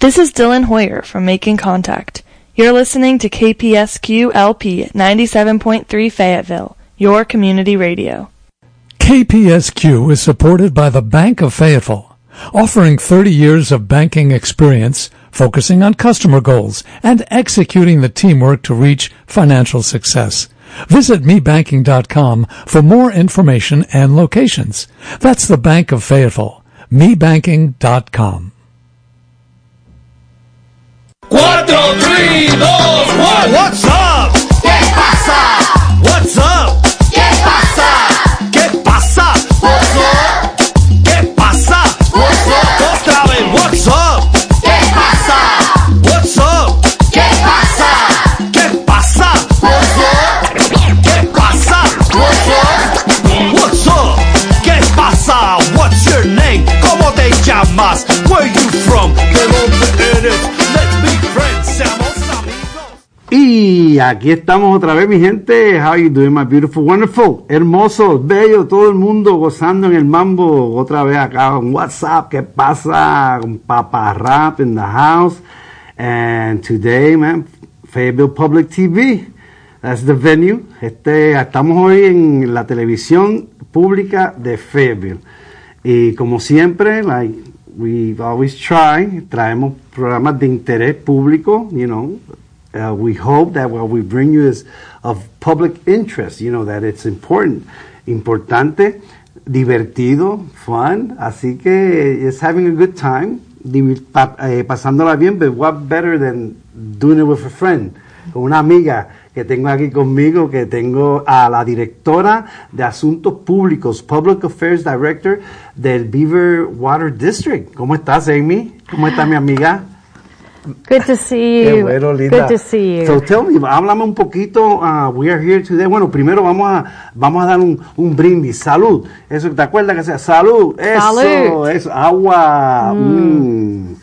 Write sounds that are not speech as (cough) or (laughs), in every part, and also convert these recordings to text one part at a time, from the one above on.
This is Dylan Hoyer from Making Contact. You're listening to KPSQ LP 97.3 Fayetteville, your community radio. KPSQ is supported by the Bank of Fayetteville, offering 30 years of banking experience, focusing on customer goals and executing the teamwork to reach financial success. Visit mebanking.com for more information and locations. That's the Bank of Fayetteville. mebanking.com. 4, 3, 2, 1. What's up? Y aquí estamos otra vez, mi gente. How you doing, my beautiful, wonderful, hermoso, bello, todo el mundo gozando en el mambo. Otra vez acá en WhatsApp. ¿Qué pasa? Con Papa Rap in the house. And today, man, Fayetteville Public TV. That's the venue. Este, estamos hoy en la televisión pública de Fayetteville. Y como siempre, like we always try, traemos programas de interés público, you know. Uh, we hope that what we bring you is of public interest, you know, that it's important, importante, divertido, fun. Así que it's having a good time, eh, pasándola bien, but what better than doing it with a friend, una amiga que tengo aquí conmigo, que tengo a la directora de Asuntos Públicos, Public Affairs Director del Beaver Water District. ¿Cómo estás, Amy? ¿Cómo está mi amiga? Good to see Qué you. bueno, linda. Good to see you. So tell me, háblame un poquito. uh, we are here today. Bueno, primero vamos a vamos a dar un, un brindis. Salud. Eso, ¿te acuerdas que sea? Salud. Salud. eso. Agua. mm.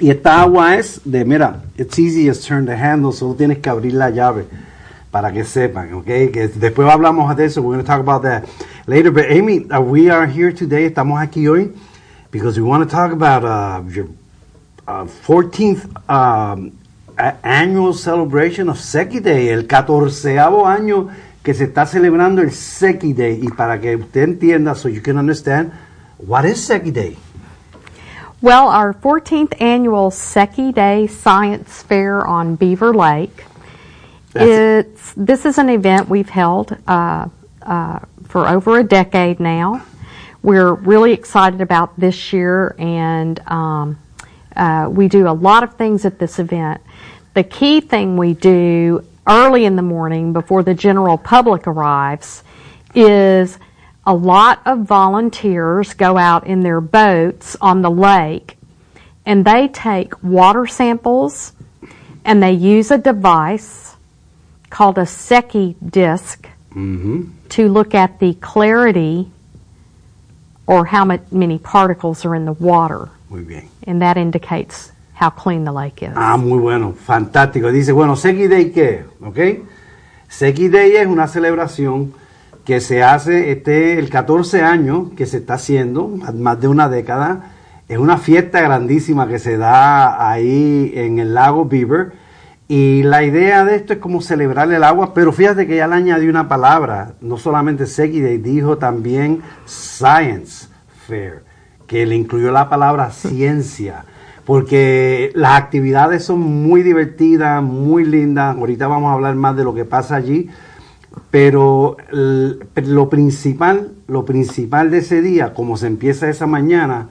Y esta agua es de, mira, it's easy as turn the handle, solo tienes que abrir la llave para que sepan, ¿ok? Que después hablamos de eso, we're going to talk about that later. But Amy, uh, we are here today, estamos aquí hoy, because we want to talk about uh, your uh, 14th um, annual celebration of Seki Day, el 14 año que se está celebrando el Seki Day. Y para que usted entienda, so you can understand, what is Seki Day? Well, our 14th annual Seki Day Science Fair on Beaver Lake. That's- It's this is an event we've held uh, uh, for over a decade now. We're really excited about this year, and um, uh, we do a lot of things at this event. The key thing we do early in the morning before the general public arrives is a lot of volunteers go out in their boats on the lake and they take water samples and they use a device called a Secchi disc to look at the clarity or how many particles are in the water. Muy bien. And that indicates how clean the lake is. Ah, muy bueno, fantástico. Dice, bueno, Seki Day, ¿qué? ¿Ok? Seki Day es una celebración que se hace este el 14 años que se está haciendo, más- más de una década. Es una fiesta grandísima que se da ahí en el lago Beaver. Y la idea de esto es como celebrar el agua, pero fíjate que ya le añadió una palabra, no solamente Seki Day, dijo también Science Fair, que le incluyó la palabra (laughs) ciencia porque las actividades son muy divertidas, muy lindas. Ahorita vamos a hablar más de lo que pasa allí, pero lo principal, lo principal de ese día, como se empieza esa mañana,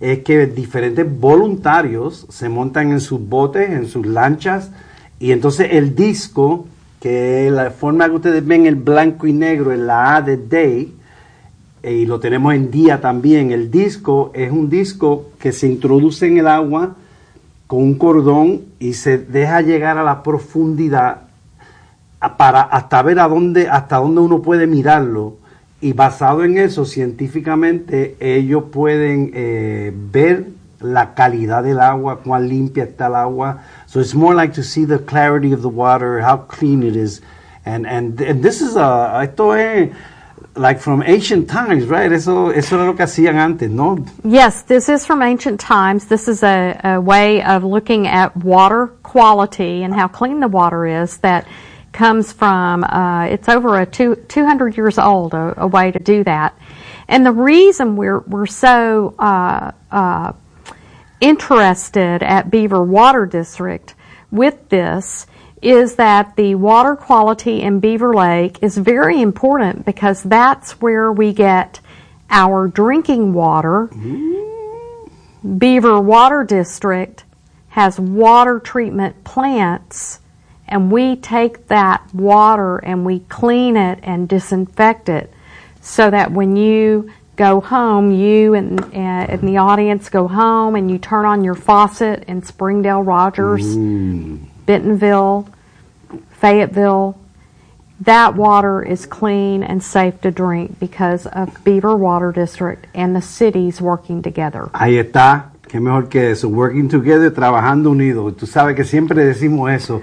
es que diferentes voluntarios se montan en sus botes, en sus lanchas, y entonces el disco, que la forma que ustedes ven el blanco y negro en la A de Day, y lo tenemos en día también. El disco es un disco que se introduce en el agua con un cordón y se deja llegar a la profundidad para hasta ver a dónde hasta dónde uno puede mirarlo y basado en eso científicamente ellos pueden eh, ver la calidad del agua, cuán limpia está el agua. So it's more like to see the clarity of the water, how clean it is. And and, and this is a esto es like from ancient times, right? Eso, eso era lo que hacían antes, ¿no? Yes, this is from ancient times. This is a, a way of looking at water quality and how clean the water is that comes from, uh, it's over a two, 200 years old, a, a way to do that. And the reason we're, we're so uh, uh, interested at Beaver Water District with this is that the water quality in Beaver Lake is very important because that's where we get our drinking water. Beaver Water District has water treatment plants and we take that water and we clean it and disinfect it so that when you go home, you and, uh, and the audience go home and you turn on your faucet in Springdale Rogers, Bentonville, Fayetteville, that water is clean and safe to drink because of Beaver Water District and the cities working together. Ahí está, qué mejor que eso, working together, trabajando unidos. Tú sabes que siempre decimos eso.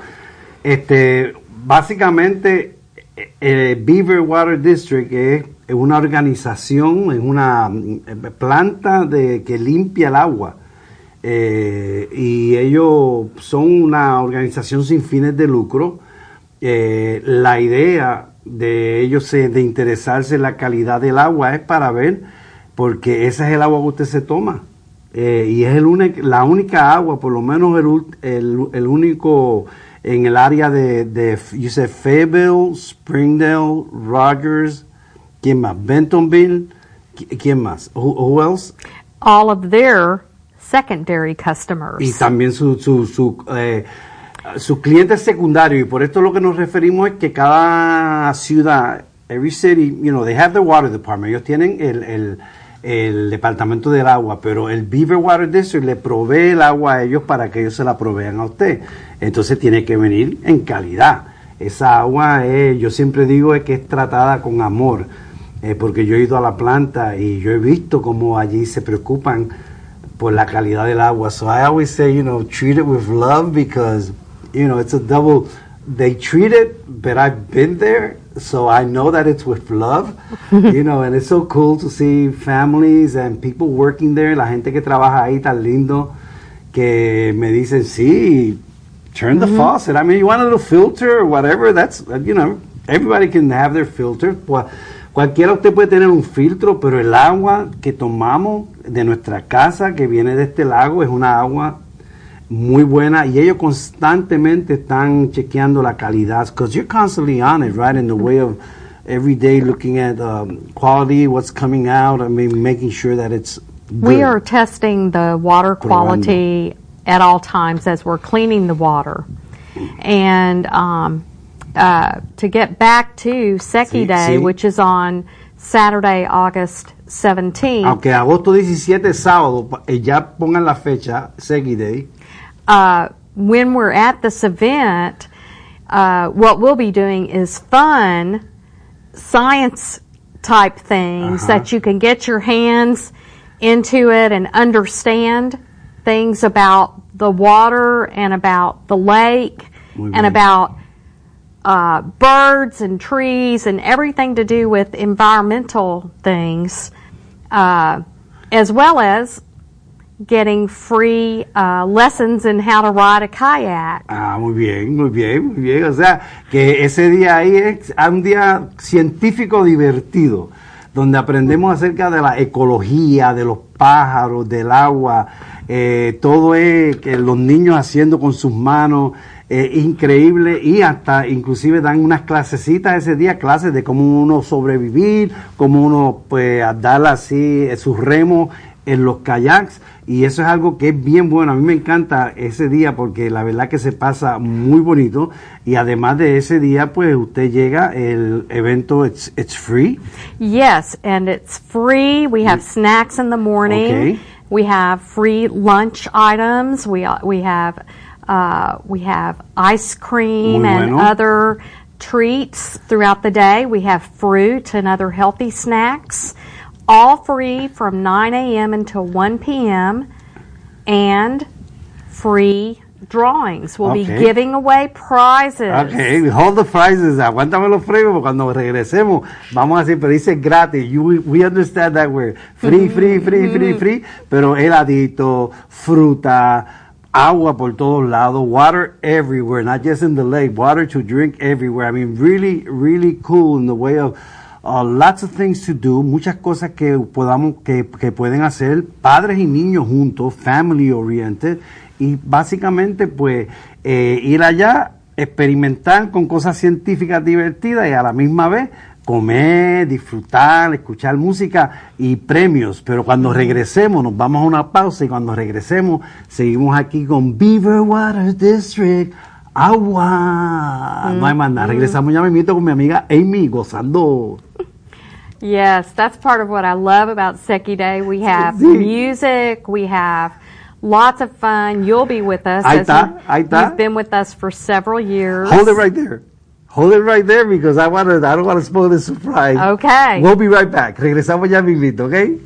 Este, básicamente, eh, eh, Beaver Water District es una organización, es una mm, planta de, que limpia el agua. Eh, y ellos son una organización sin fines de lucro. Eh, la idea de ellos de interesarse la calidad del agua es para ver, porque ese es el agua que usted se toma. Eh, y es el único- la única agua, por lo menos el, el, el único en el área de, de said Fayetteville, Springdale, Rogers, ¿quién más? Bentonville, ¿qui- ¿quién más? Who, who else? All of their secondary customers. Y también su, su, su, eh, sus clientes secundarios. Y por esto lo que nos referimos es que cada ciudad, every city, you know, they have the water department. Ellos tienen el, el, departamento del agua, pero el Beaver Water District le provee el agua a ellos para que ellos se la provean a usted. Entonces tiene que venir en calidad. Esa agua, es, yo siempre digo, es que es tratada con amor. eh, porque yo he ido a la planta y yo he visto cómo allí se preocupan por la calidad del agua. So I always say, you know, treat it with love because, you know, it's a double. They treat it, but I've been there, so I know that it's with love, (laughs) you know, and it's so cool to see families and people working there, la gente que trabaja ahí tan lindo, que me dicen, sí, turn the mm-hmm. faucet. I mean, you want a little filter or whatever, that's, you know, everybody can have their filter. Cua- Cualquiera usted puede tener un filtro, pero el agua que tomamos de nuestra casa, que viene de este lago, es una agua muy buena y ellos constantemente están chequeando la calidad, because you're constantly on it, right, in the way of every day looking at um, quality, what's coming out, I mean, making sure that it's good. We are testing the water Probando. quality at all times as we're cleaning the water. And um, uh, to get back to Seki Sí, Day, sí. which is on Saturday, August 17th, Aunque agosto 17 es sábado, eh, ya pongan la fecha, Segi Day. uh, when we're at this event, uh, what we'll be doing is fun science type things Uh-huh. that you can get your hands into it and understand things about the water and about the lake Muy and bien. about uh, birds and trees and everything to do with environmental things, uh, as well as getting free uh, lessons in how to ride a kayak. Ah, muy bien, muy bien, muy bien. O sea, que ese día ahí es un día científico divertido, donde aprendemos acerca de la ecología, de los pájaros, del agua, eh, todo es que los niños haciendo con sus manos, eh, increíble, y hasta inclusive dan unas clasecitas ese día, clases de cómo uno sobrevivir, cómo uno pues dar así eh, sus remos en los kayaks y eso es algo que es bien bueno. A mí me encanta ese día porque la verdad que se pasa muy bonito y además de ese día pues usted llega, el evento it's, it's free. Yes, and it's free. We have snacks in the morning. Okay. We have free lunch items. We uh, we have uh, we have ice cream Muy and bueno. other treats throughout the day. We have fruit and other healthy snacks, all free from 9 a.m. until 1 p.m. and free drawings. We'll Okay. be giving away prizes. Okay, hold the prizes, aguántame los premios, cuando regresemos vamos a decir, pero dice gratis, you, we understand that word, free, free, free, free, free, pero heladito, fruta, agua por todos lados, water everywhere, not just in the lake, water to drink everywhere. I mean, really, really cool in the way of uh, lots of things to do, muchas cosas que podamos, que, que pueden hacer padres y niños juntos, family oriented, y básicamente pues eh, ir allá, experimentar con cosas científicas divertidas y a la misma vez comer, disfrutar, escuchar música y premios. Pero cuando regresemos, nos vamos a una pausa y cuando regresemos, seguimos aquí con Beaver Water District. Agua. No hay más nada. Regresamos ya me con mi amiga Amy gozando. Yes, that's part of what I love about Seki Day. We (laughs) have Sí. music, we have lots of fun. You'll be with us. Ahí está, ahí está. You've been with us for several years. Hold it right there. Hold it right there because I want to. I don't want to spoil the surprise. Okay. We'll be right back. Regresamos ya mismito, ¿ok?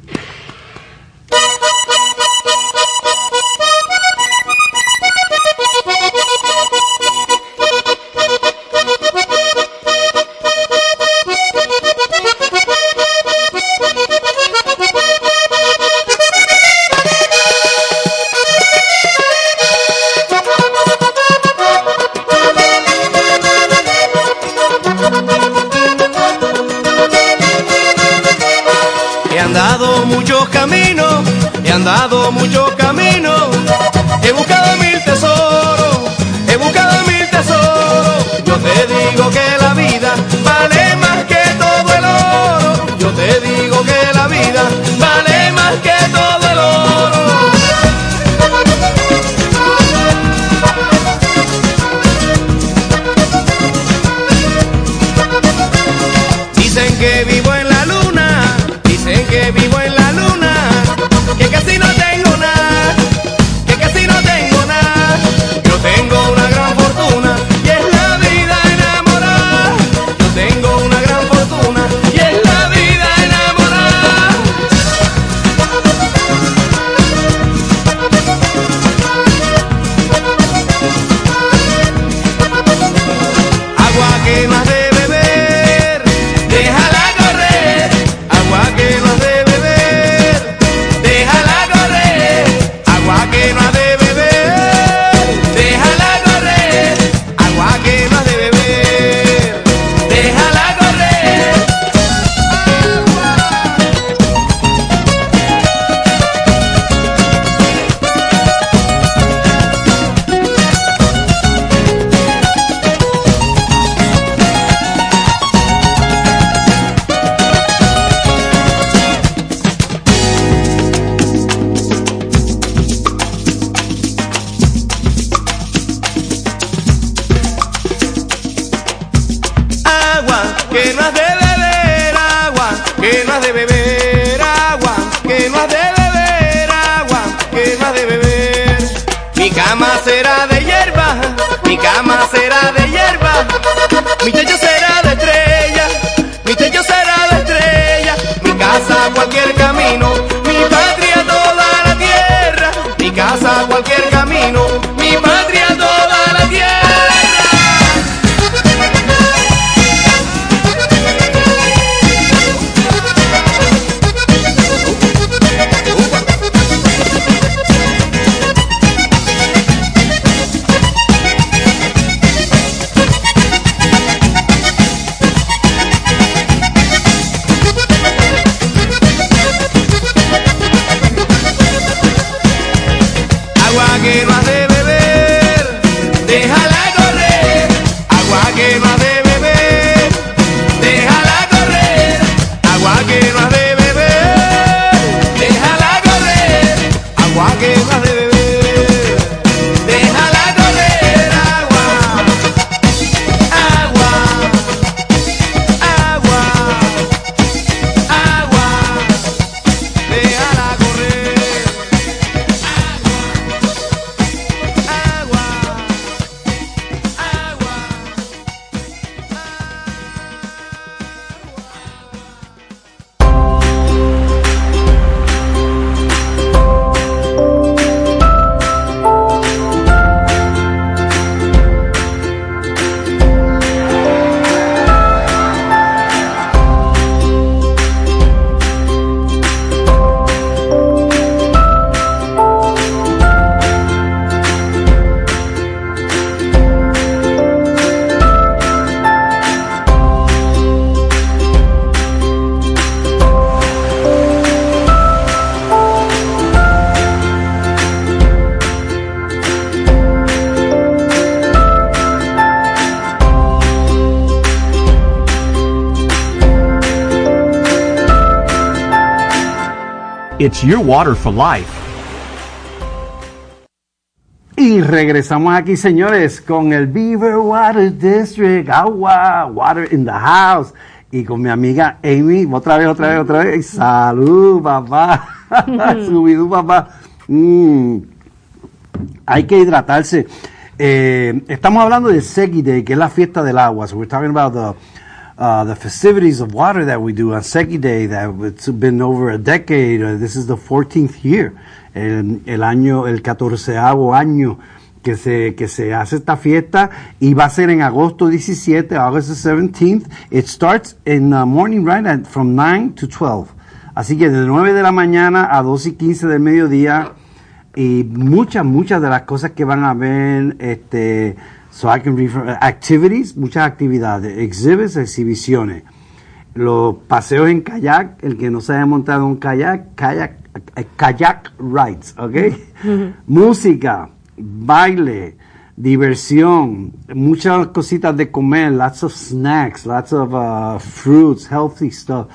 Que no has de It's your water for life. Y regresamos aquí, señores, con el Beaver Water District, agua, water in the house. Y con mi amiga Amy, otra vez, otra vez, otra vez. Salud, papá. (laughs) Subidú, papá. Mm. Hay que hidratarse. Eh, estamos hablando de Segi Day, que es la fiesta del agua. So we're talking about the, uh, the festivities of water that we do on Segi Day, that it's been over a decade. Uh, this is the 14th year. El, año, el 14 año que se, que se hace esta fiesta y va a ser en agosto 17, August the 17th. It starts in the morning, right, at, from 9 to 12. Así que de 9 de la mañana a 2 y 15 del mediodía y muchas, muchas de las cosas que van a ver, este, so I can refer, activities, muchas actividades, exhibits, exhibiciones, los paseos en kayak, el que no se haya montado un kayak, kayak, eh, kayak rides, ¿ok? Música, baile, diversión, muchas cositas de comer, lots of snacks, lots of uh, fruits, healthy stuff.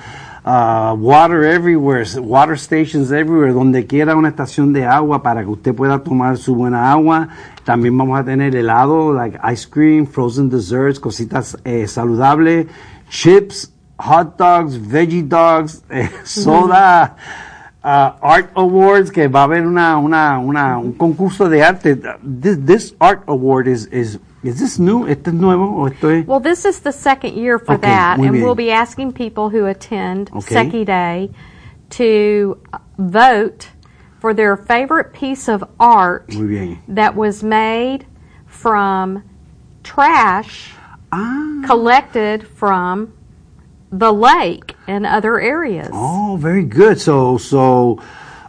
Uh, water everywhere, water stations everywhere, donde quiera una estación de agua para que usted pueda tomar su buena agua. También vamos a tener helado, like ice cream, frozen desserts, cositas eh, saludables, chips, hot dogs, veggie dogs, (laughs) eh, soda, uh, art awards, que va a haber una, una, una, un concurso de arte. This, this art award is, is, is this new? ¿Este es nuevo o esto es? Well, this is the second year for Okay, that, and bien. we'll be asking people who attend Okay. Seki Day to vote for their favorite piece of art Muy bien. that was made from trash Ah. collected from the lake and other areas. Oh, very good. So, so,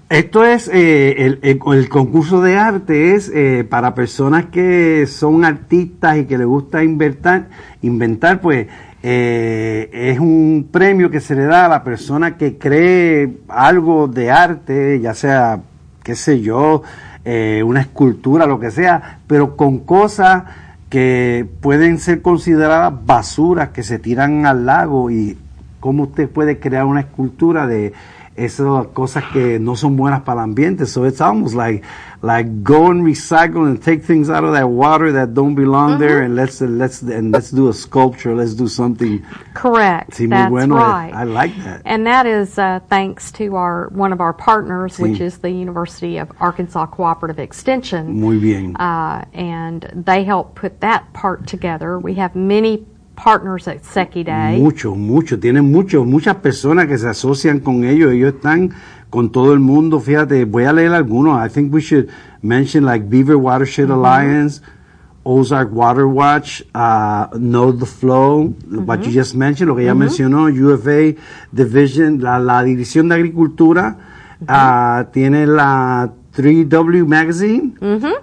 esto es, eh, el, el- el concurso de arte es eh, para personas que son artistas y que les gusta inventar, inventar pues, eh, es un premio que se le da a la persona que cree algo de arte, ya sea, qué sé yo, eh, una escultura, lo que sea, pero con cosas que pueden ser consideradas basuras que se tiran al lago y cómo usted puede crear una escultura de esas cosas que no son buenas para el ambiente. So it's almost like like go and recycle and take things out of that water that don't belong there and let's let's and let's do a sculpture. Let's do something. Correct. Sí, That's bueno. right. I like that. And that is uh, thanks to our one of our partners, which is the University of Arkansas Cooperative Extension. Muy bien. Uh, and they help put that part together. We have many partners at Seki Day. Mucho, mucho. Tienen mucho, muchas personas que se asocian con ellos. Ellos están con todo el mundo. Fíjate, voy a leer algunos. I think we should mention like Beaver Watershed Alliance, Ozark Water Watch, uh, Know the Flow, what you just mentioned, lo que ya mencionó, UFA Division, la, la División de Agricultura, ah, tiene la 3W Magazine,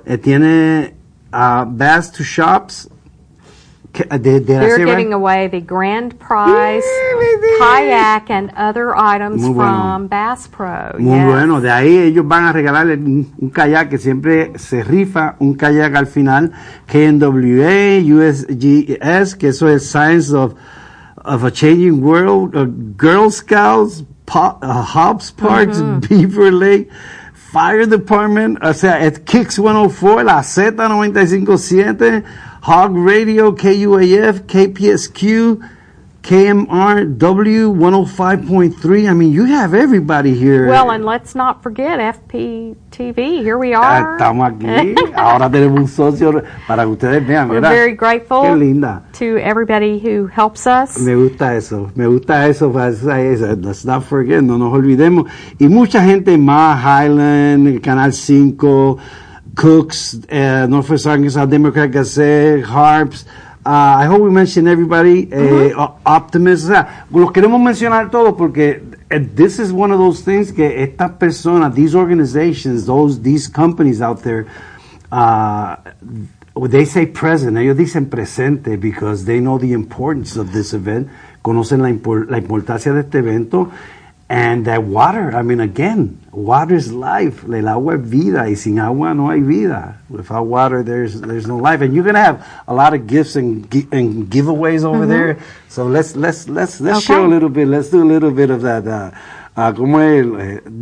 eh, tiene ah, Bass to Shops, de la They're Sierra- giving away the grand prize kayak and other items Muy bueno. from Bass Pro. Muy Yes. bueno, de ahí ellos van a regalarle un, un kayak que siempre se rifa, un kayak al final, KNWA, USGS, que eso es Science of, of a Changing World, uh, Girl Scouts, Po- uh, Hobbs Parks, Beaver Lake, Fire Department, o sea, es Kicks 104, la Z957, Hog Radio, KUAF, KPSQ, KMRW 105.3. I mean, you have everybody here. Well, and let's not forget FPTV. Here we Ah, are. Estamos aquí. (laughs) Ahora tenemos un socio para que ustedes vean, We're ¿verdad? very grateful Qué linda. to everybody who helps us. Me gusta eso, me gusta eso, let's not forget, no nos olvidemos. Y mucha gente más, Highland, Canal 5, Cooks, uh, Northwest Arkansas Democrat Gazette, Harps, uh, I hope we mention everybody, Optimist, o sea, los queremos mencionar todos porque eh, this is one of those things que estas personas, these organizations, those, these companies out there, uh, they say present, ellos dicen presente because they know the importance of this event, conocen la, impor- la importancia de este evento, and that water, I mean, again, water is life, el agua es vida, y sin agua no hay vida. Without water, there's there's no life, and you're gonna have a lot of gifts and and giveaways over there. So let's let's let's let's show a little bit. Let's do a little bit of that. Uh, ah, ¿cómo es?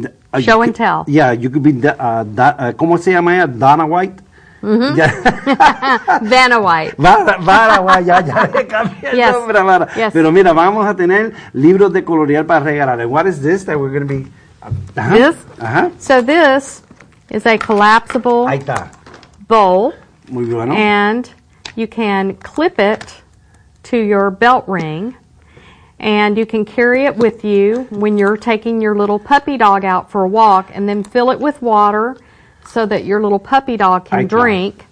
Eh, ah, Show and tell. Yeah, you could be, ah, da- ah, ¿cómo se llama ella? Dana White. Mm-hmm. Ya. (laughs) Vanna White. Vara, Vara, guay, ya, ya le (laughs) cambié el Yes. nombre a Vara. Yes. Pero mira, vamos a tener libros de colorear para regalar. And What is this that we're going to be? Uh, ajá. This? Ajá. So this is a collapsible Ahí está. bowl, Muy bueno. and you can clip it to your belt ring, and you can carry it with you when you're taking your little puppy dog out for a walk, and then fill it with water so that your little puppy dog can drink.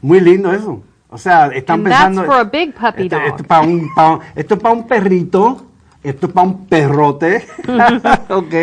Muy lindo eso. O sea, están And that's for a big puppy esto, dog. Esto es para un, pa- esto es para un perrito. Esto es para un perrote. (laughs) ok.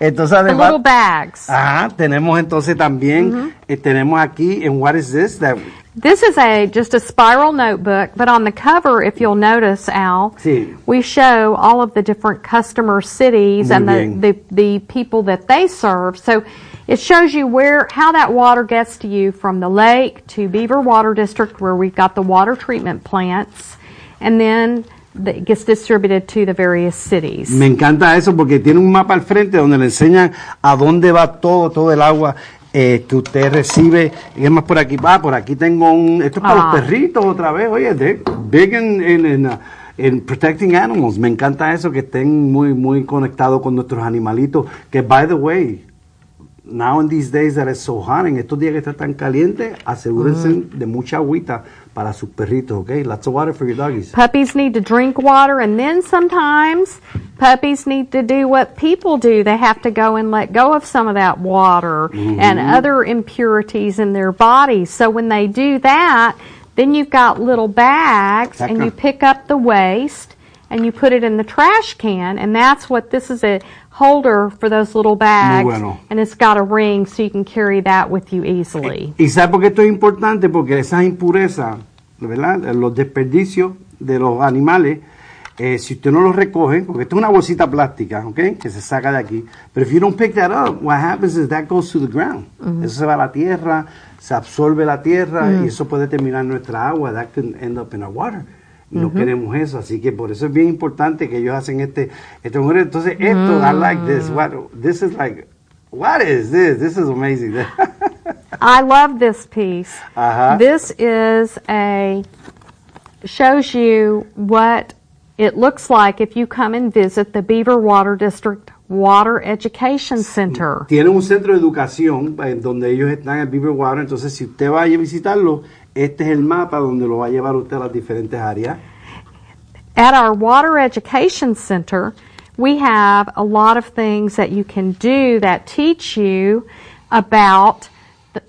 Entonces, The además. little bags. Ajá, tenemos entonces también, Mm-hmm. eh, tenemos aquí en What is this? That, This is a just a spiral notebook, but on the cover, if you'll notice, Al, Sí. we show all of the different customer cities Muy and the, the the people that they serve. So it shows you where how that water gets to you from the lake to Beaver Water District, where we've got the water treatment plants, and then the, it gets distributed to the various cities. Me encanta eso porque tiene un mapa al frente donde le enseñan a dónde va todo, todo el agua eh, que usted recibe. Y es más por aquí, va, por aquí tengo un, esto es para Ah. los perritos otra vez, oye, de, big in, in, in, uh, in protecting animals. Me encanta eso, que estén muy, muy conectados con nuestros animalitos. Que, by the way, now in these days that it's so hot, en estos días que está tan caliente, asegúrense Mm. de mucha agüita para sus perritos, ¿ok? Lots of water for your doggies. Puppies need to drink water, and then sometimes puppies need to do what people do. They have to go and let go of some of that water and other impurities in their bodies. So when they do that, then you've got little bags, and you pick up the waste and you put it in the trash can, and that's what this is a holder for those little bags, bueno. and it's got a ring so you can carry that with you easily. ¿Y sabe por qué esto es importante? Porque esas impurezas, ¿verdad? Los desperdicios de los animales, eh, si usted no los recoge, porque esto es una bolsita plástica, ¿ok? Que se saca de aquí. Pero if you don't pick that up, what happens is that goes to the ground. Eso se va a la tierra, se absorbe la tierra y eso puede terminar en nuestra agua. That can end up in our water. No queremos eso, así que por eso es bien importante que ellos hacen este, este mujer. Entonces, esto, I like this. What, this is like, what is this? This is amazing. (laughs) I love this piece. Ajá. This is a shows you what it looks like if you come and visit the Beaver Water District Water Education Center. Tienen un centro de educación eh, donde ellos están en Beaver Water, entonces si usted va a visitarlo, este es el mapa donde lo va a llevar usted a las diferentes áreas. At our Water Education Center, we have a lot of things that you can do that teach you about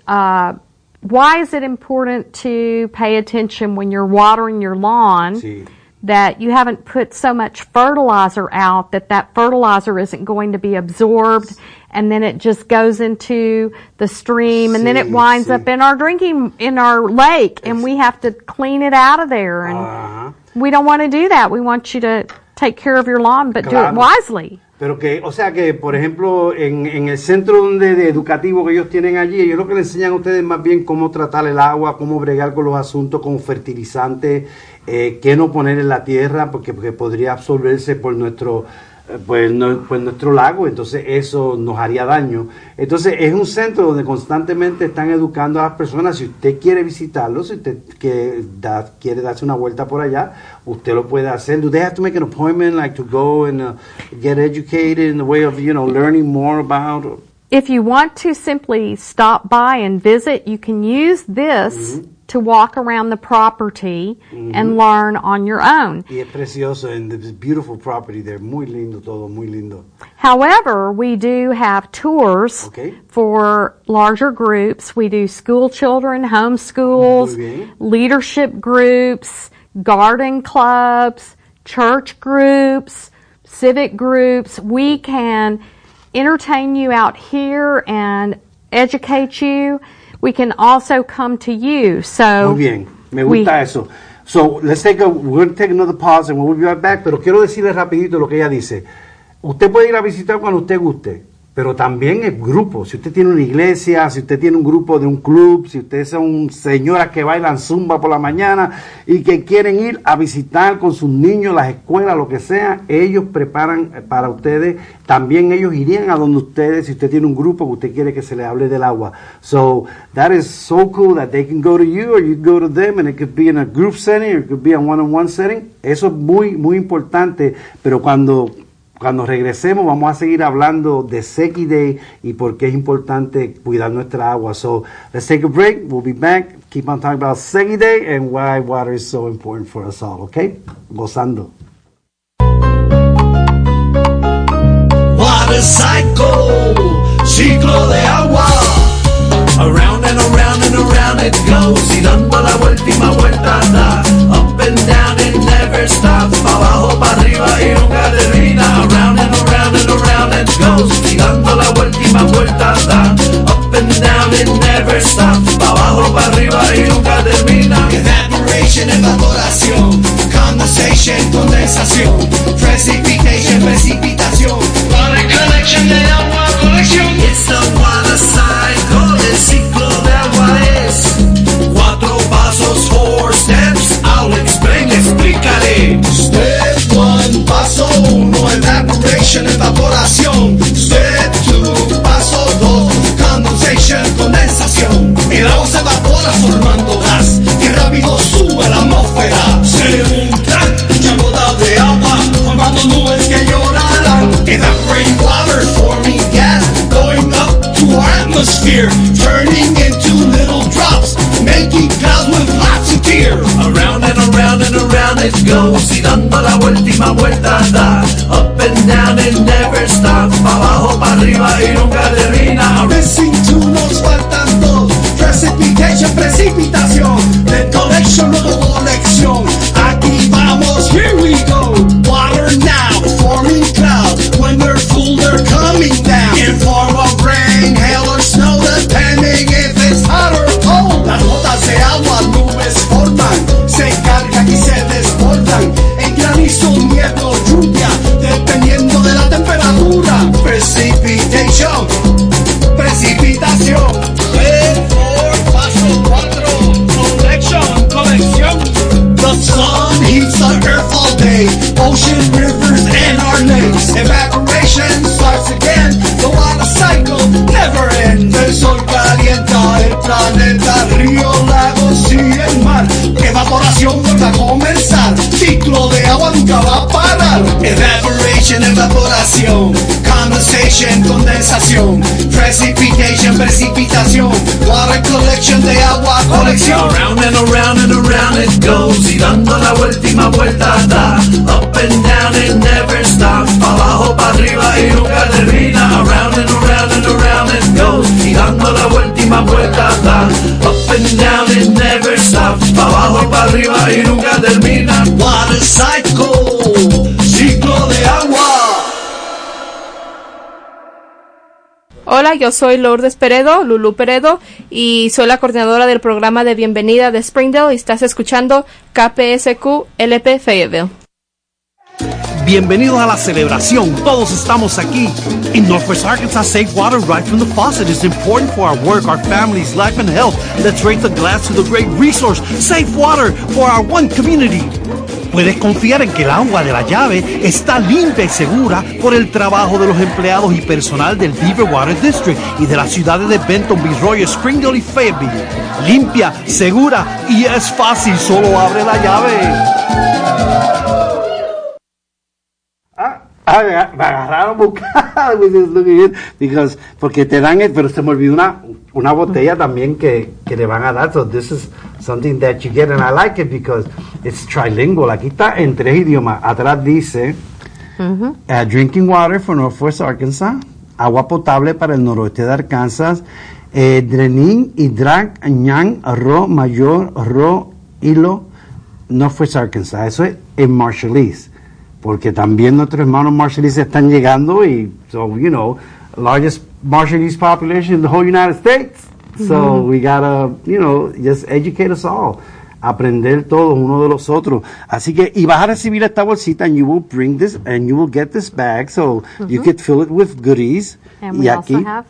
uh, why is it important to pay attention when you're watering your lawn. Sí. That you haven't put so much fertilizer out that that fertilizer isn't going to be absorbed and then it just goes into the stream and then it winds sí. up in our drinking in our lake and we have to clean it out of there and Ajá. we don't want to do that we want you to take care of your lawn but do it wisely Pero que, o sea que, por ejemplo, en, en el centro donde, de educativo que ellos tienen allí, ellos lo que le enseñan a ustedes más bien cómo tratar el agua, cómo bregar con los asuntos con fertilizantes, eh, qué no poner en la tierra, porque, porque podría absorberse por nuestro, eh, pues, no- por nuestro lago, entonces eso nos haría daño. Entonces es un centro donde constantemente están educando a las personas. Si usted quiere visitarlo, si usted que da- quiere darse una vuelta por allá, usted lo puede hacer. Do they have to make an appointment, like to go and uh, get educated in the way of, you know, learning more about? if you want to simply stop by and visit you can use this to walk around the property and mm-hmm. learn on your own Y es precioso, and it's beautiful property there, muy lindo todo, muy lindo. However, we do have tours Okay. for larger groups. We do school children, homeschools, leadership groups, garden clubs, church groups, civic groups. We can entertain you out here and educate you. We can also come to you. So Muy bien, me we- gusta eso. So, let's take a, we're going to take another pause and we'll be right back, pero quiero decirle rapidito lo que ella dice. Usted puede ir a visitar cuando usted guste, pero también el grupo. Si usted tiene una iglesia, si usted tiene un grupo de un club, si ustedes son señoras que bailan zumba por la mañana y que quieren ir a visitar con sus niños las escuelas, lo que sea, ellos preparan para ustedes. También ellos irían a donde ustedes, si usted tiene un grupo que usted quiere que se le hable del agua. So that is so cool that they can go to you or you go to them and it could be in a group setting or it could be a one-on-one setting. Eso es muy, muy importante, pero cuando cuando regresemos vamos a seguir hablando de Seki Day y por qué es importante cuidar nuestra agua. So let's take a break. We'll be back. Keep on talking about Seki Day and why water is so important for us all. Okay? Gozando. Water cycle, ciclo de agua. Around and around and around it goes. Y dando la vuelta da. Up and down it never stops. Pa' abajo, pa' arriba y nunca goes. Y dando la última vuelta da. Up and down it never condensación, precipitation, precipitación, water collection de agua, colección. Around and around and around it goes, y dando la última vuelta da. Up and down it never stops, pa' abajo, pa' arriba y nunca termina. Around and around and around it goes, y dando la vuelta da. Up and down it never stops, pa' abajo, pa' arriba y nunca Hola, yo soy Lourdes Peredo, Lulu Peredo, y soy la coordinadora del programa de bienvenida de Springdale y estás escuchando KPSQ LP Fayetteville. Bienvenidos a la celebración. Todos estamos aquí. In Northwest Arkansas, safe water right from the faucet is important for our work, our families, life, and health. Let's raise the glass to the great resource, safe water for our one community. Puedes confiar en que el agua de la llave está limpia y segura por el trabajo de los empleados y personal del Beaver Water District y de las ciudades de Benton, Royal, Springdale y Fayetteville. Limpia, segura y es fácil, solo abre la llave. Me me agarraron good, because, (laughs) porque te dan, pero se me olvidó una, una botella también que, que le van a dar, so this is something that you get, and I like it because it's trilingual, aquí está en tres idiomas, atrás dice, uh, drinking water for Northwest Arkansas, agua potable para el noroeste de Arkansas, eh, Drenin, Hidrak, Ñan, Ro, Mayor, Ro, Hilo, Northwest Arkansas, eso es en Marshallese porque también nuestros hermanos Marshallese están llegando y so you know largest Marshallese population in the whole United States so we gotta you know just educate us all aprender todos uno de los otros. Así que, y vas a recibir esta bolsita and you will bring this and you will get this bag so you Mhm. can fill it with goodies. And y we aquí, also have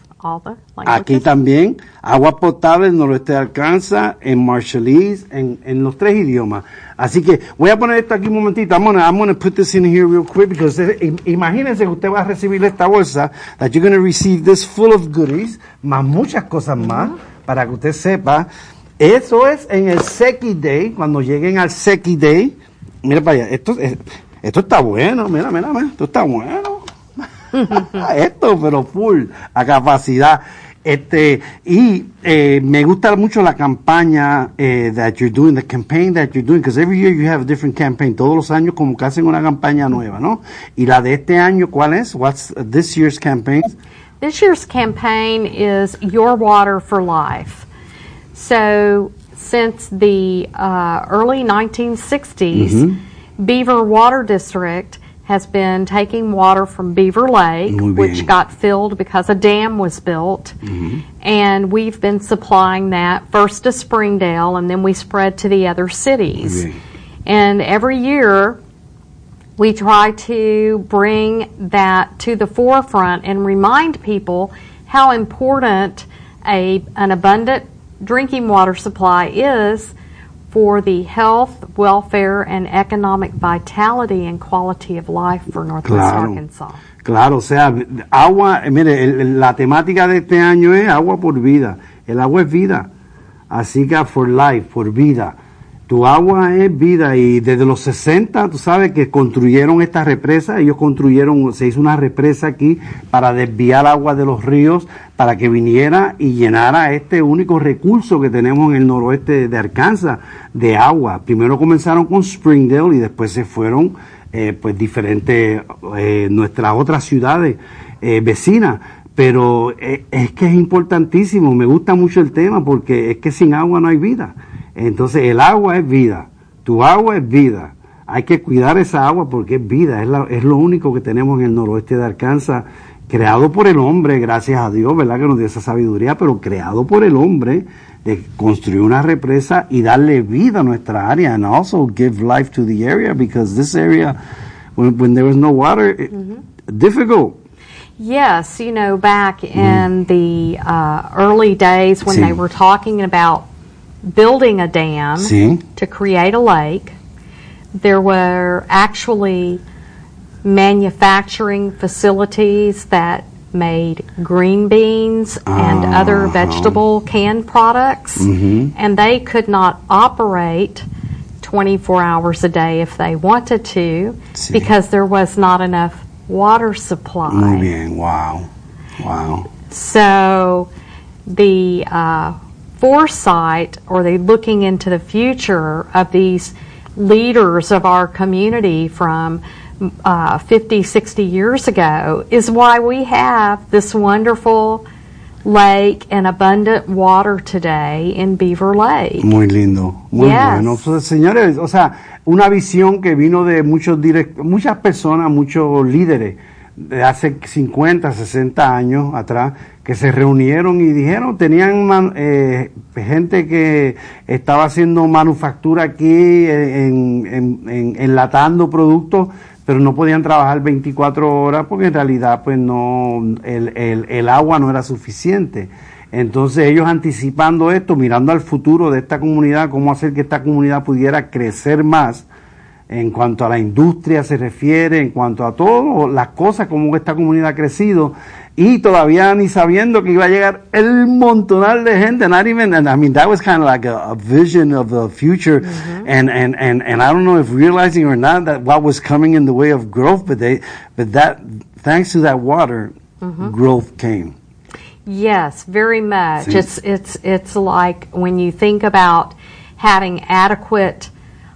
aquí también, agua potable en noroeste de Arkansas, en Marshallese, en, en los tres idiomas. Así que voy a poner esto aquí un momentito. I'm gonna, I'm gonna put this in here real quick because im- imagínense que usted va a recibir esta bolsa, that you're gonna receive this full of goodies, más muchas cosas más, para que usted sepa. Eso es en el Seki Day, cuando lleguen al Seki Day. Mira para allá, esto, es- esto está bueno, mira, mira, mira, esto está bueno. (laughs) esto, pero full, a capacidad. Este, y eh, me gusta mucho la campaña eh, that you're doing, the campaign that you're doing, because every year you have a different campaign. Todos los años como que hacen una campaña nueva, ¿no? Y la de este año, ¿cuál es? What's this year's campaign? This year's campaign is Your Water for Life. So, since the uh, early 1960s, Mhm. Beaver Water District has been taking water from Beaver Lake, which got filled because a dam was built, and we've been supplying that first to Springdale, and then we spread to the other cities. And every year, we try to bring that to the forefront and remind people how important a, an abundant drinking water supply is for the health, welfare, and economic vitality and quality of life for Northwest Claro. Arkansas. Claro, o sea, agua, mire, el- la temática de este año es agua por vida. El agua es vida. Así que for life, por vida. Tu agua es vida y desde los 60, tú sabes que construyeron esta represa, ellos construyeron, se hizo una represa aquí para desviar agua de los ríos para que viniera y llenara este único recurso que tenemos en el noroeste de Arkansas de agua. Primero comenzaron con Springdale y después se fueron eh, pues diferentes, eh, nuestras otras ciudades eh, vecinas. Pero es que es importantísimo, me gusta mucho el tema porque es que sin agua no hay vida. Entonces el agua es vida, tu agua es vida. Hay que cuidar esa agua porque es vida, es, la- es lo único que tenemos en el noroeste de Arkansas, creado por el hombre, gracias a Dios, ¿verdad? Que nos dio esa sabiduría, pero creado por el hombre de construir una represa y darle vida a nuestra área and also give life to the area because this area, when, when there was no water, it- difficult. Yes, you know, back in the uh, early days when Sí. they were talking about building a dam Sí. to create a lake, there were actually manufacturing facilities that made green beans and other Uh-huh. vegetable canned products, Mhm. and they could not operate 24 hours a day if they wanted to Sí. because there was not enough water supply. Muy bien, wow, wow. So the uh, foresight or the looking into the future of these leaders of our community from uh, 50, 60 years ago is why we have this wonderful lake and abundant water today in Beaver Lake. Muy lindo, muy Yes. bueno. Pues, señores, o sea, una visión que vino de muchos direct- muchas personas, muchos líderes de hace 50, 60 años atrás, que se reunieron y dijeron, tenían eh, gente que estaba haciendo manufactura aquí, en, en- en- enlatando productos, pero no podían trabajar 24 horas porque en realidad pues no, el, el- el agua no era suficiente. Entonces ellos anticipando esto, mirando al futuro de esta comunidad, cómo hacer que esta comunidad pudiera crecer más en cuanto a la industria se refiere, en cuanto a todas las cosas, como esta comunidad ha crecido, y todavía ni sabiendo que iba a llegar el montonal de gente, not even, and I mean, that was kind of like a, a vision of the future, mm-hmm. and, and, and, and I don't know if realizing or not that what was coming in the way of growth, but they, but that, thanks to that water, mm-hmm. growth came. Yes, very much. See? It's it's it's like when you think about having adequate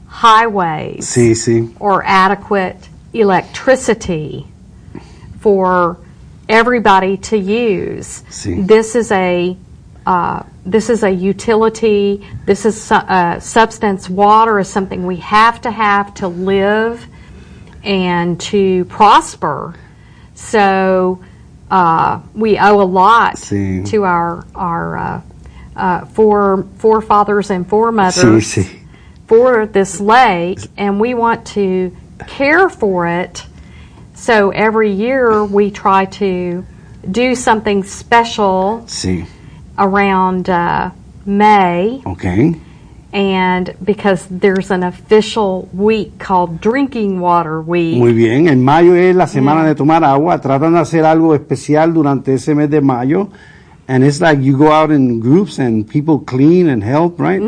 highways Sí, sí. or adequate electricity for everybody to use. Sí. This is a uh, this is a utility. This is su- uh, substance. Water is something we have to have to live and to prosper. So uh, we owe a lot Sí. to our our uh, uh, fore, forefathers and foremothers Sí, sí. for this lake, and we want to care for it. So every year we try to do something special Sí, around uh, May, ok. and because there's an official week called Drinking Water Week. Muy bien, en mayo es la semana de tomar agua. Tratan de hacer algo especial durante ese mes de mayo. And it's like you go out in groups and people clean and help, right?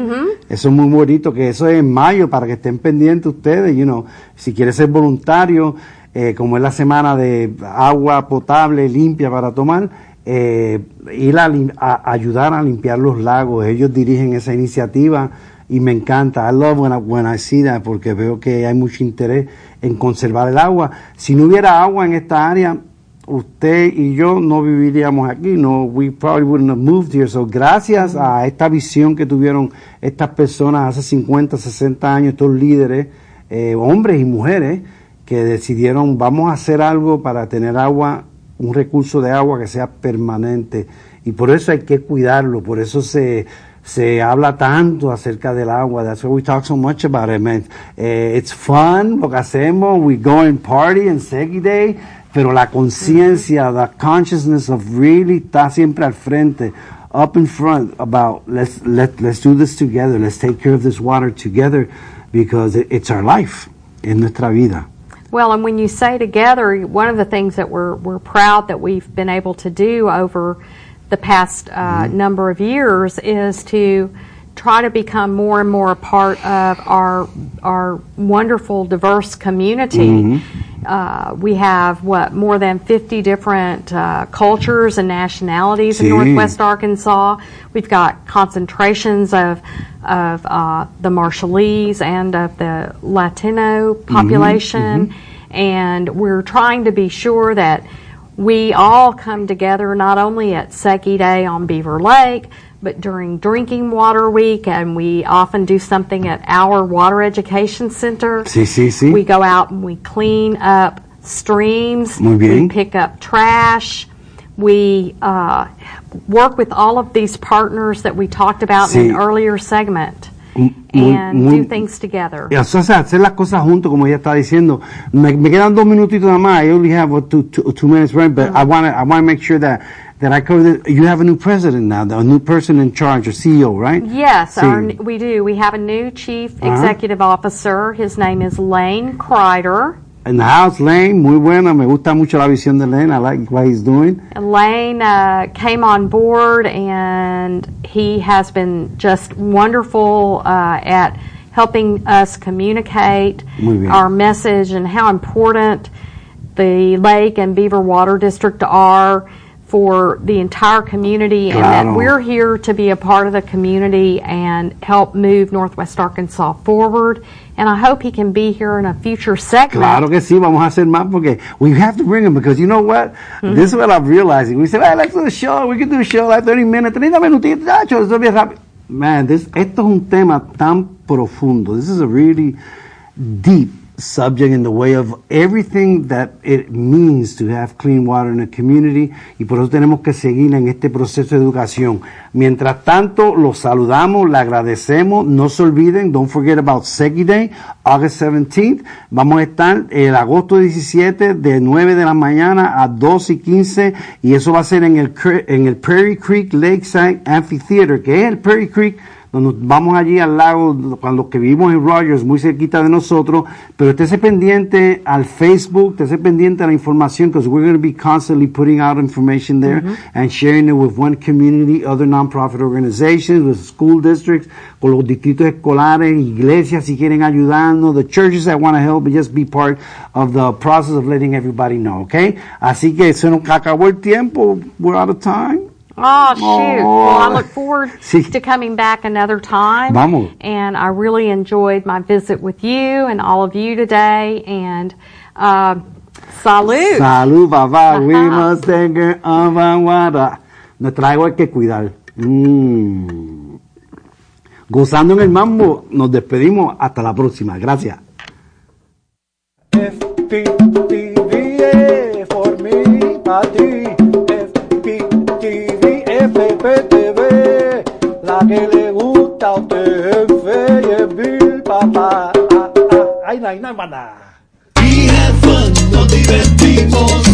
Eso es muy bonito, que eso es en mayo para que estén pendientes ustedes, you know. Si quieres ser voluntario, eh, como es la semana de agua potable, limpia para tomar, eh, ir a, ayudar a limpiar los lagos. Ellos dirigen esa iniciativa y me encanta. I love when I see that porque veo que hay mucho interés en conservar el agua. Si no hubiera agua en esta área, usted y yo no viviríamos aquí. No, we probably wouldn't have moved here. So, gracias a esta visión que tuvieron estas personas hace 50, 60 años, estos líderes, eh, hombres y mujeres, que decidieron vamos a hacer algo para tener agua, un recurso de agua que sea permanente. Y por eso hay que cuidarlo, por eso se, se habla tanto acerca del agua. That's why we talk so much about it, man. Eh, it's fun lo que hacemos. We go and party en Segi Day, pero la conciencia, the consciousness of really está siempre al frente, up in front about let's let let's do this together. Let's take care of this water together because it, it's our life, es nuestra vida. Well, and when you say together, one of the things that we're we're proud that we've been able to do over the past uh, number of years is to try to become more and more a part of our our wonderful diverse community. Uh, we have what more than 50 different uh, cultures and nationalities in Northwest Arkansas. We've got concentrations of of uh, the Marshallese and of the Latino population, and we're trying to be sure that we all come together not only at Seki Day on Beaver Lake, but during Drinking Water Week, and we often do something at our Water Education Center. Sí, sí, sí. We go out and we clean up streams. Muy bien. We pick up trash. We uh, work with all of these partners that we talked about in an earlier segment Muy- and muy- do things together. Y, o sea, hacer las cosas juntos, como ella está diciendo. Me, me quedan dos minutitos nada más. I only have two, two, two minutes, right? But I want to I wanna make sure that, that I cover the, You have a new president now, a new person in charge, a CEO, right? Yes, our, we do. We have a new chief Uh-huh. executive officer. His name is Lane Kreider. In the house, Lane, muy buena. Me gusta mucho la visión de Lane. I like what he's doing. Lane uh, came on board and he has been just wonderful uh, at helping us communicate our message and how important the Lake and Beaver Water District are for the entire community and that we're here to be a part of the community and help move Northwest Arkansas forward. And I hope he can be here in a future segment. Claro que sí, vamos a hacer más porque we have to bring him because you know what? Mm-hmm. This is what I'm realizing. We said, hey, let's do a show. We can do a show like 30 minutes, 30 minutitos, eso es bien rápido. Man, this, esto es un tema tan profundo. This is a really deep subject in the way of everything that it means to have clean water in a community y por eso tenemos que seguir en este proceso de educación. Mientras tanto, los saludamos, le agradecemos, no se olviden, don't forget about Seki Day, August 17th, vamos a estar el agosto 17 de 9 de la mañana a 2 y 15 y eso va a ser en el, en el Prairie Creek Lakeside Amphitheater, que es el Prairie Creek donde vamos allí al lago, cuando los que vivimos en Rogers, muy cerquita de nosotros, pero estése pendiente al Facebook, estése pendiente a la información, because we're going to be constantly putting out information there and sharing it with one community, other nonprofit organizations, with school districts, con los distritos escolares, iglesias si quieren ayudarnos, the churches that want to help, just be part of the process of letting everybody know, okay? Así que se nos acabó el tiempo, we're out of time. Oh, shoot. Well, I Oh. look forward (laughs) Sí. to coming back another time. Vamos. And I really enjoyed my visit with you and all of you today. And uh, salute. Salud, papá. We must take care of our water. Nuestra agua hay que cuidar. Mm. Gozando en el mambo, nos despedimos. Hasta la próxima. Gracias. A que le gusta a usted, jefe, y es Bill, papá. Ah, ah, ah. Ay, no, ay, no, hermana. We had fun, nos divertimos.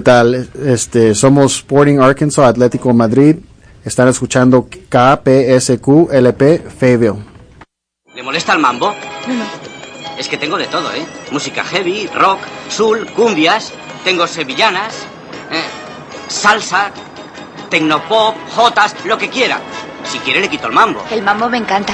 ¿Qué tal? Este, somos Sporting Arkansas Atlético Madrid. Están escuchando KPSQLP Fabio. ¿Le molesta el mambo? No, no. Es que tengo de todo, ¿eh? Música heavy, rock, soul, cumbias, tengo sevillanas, eh, salsa, tecnopop, jotas, lo que quiera. Si quiere le quito el mambo. El mambo me encanta.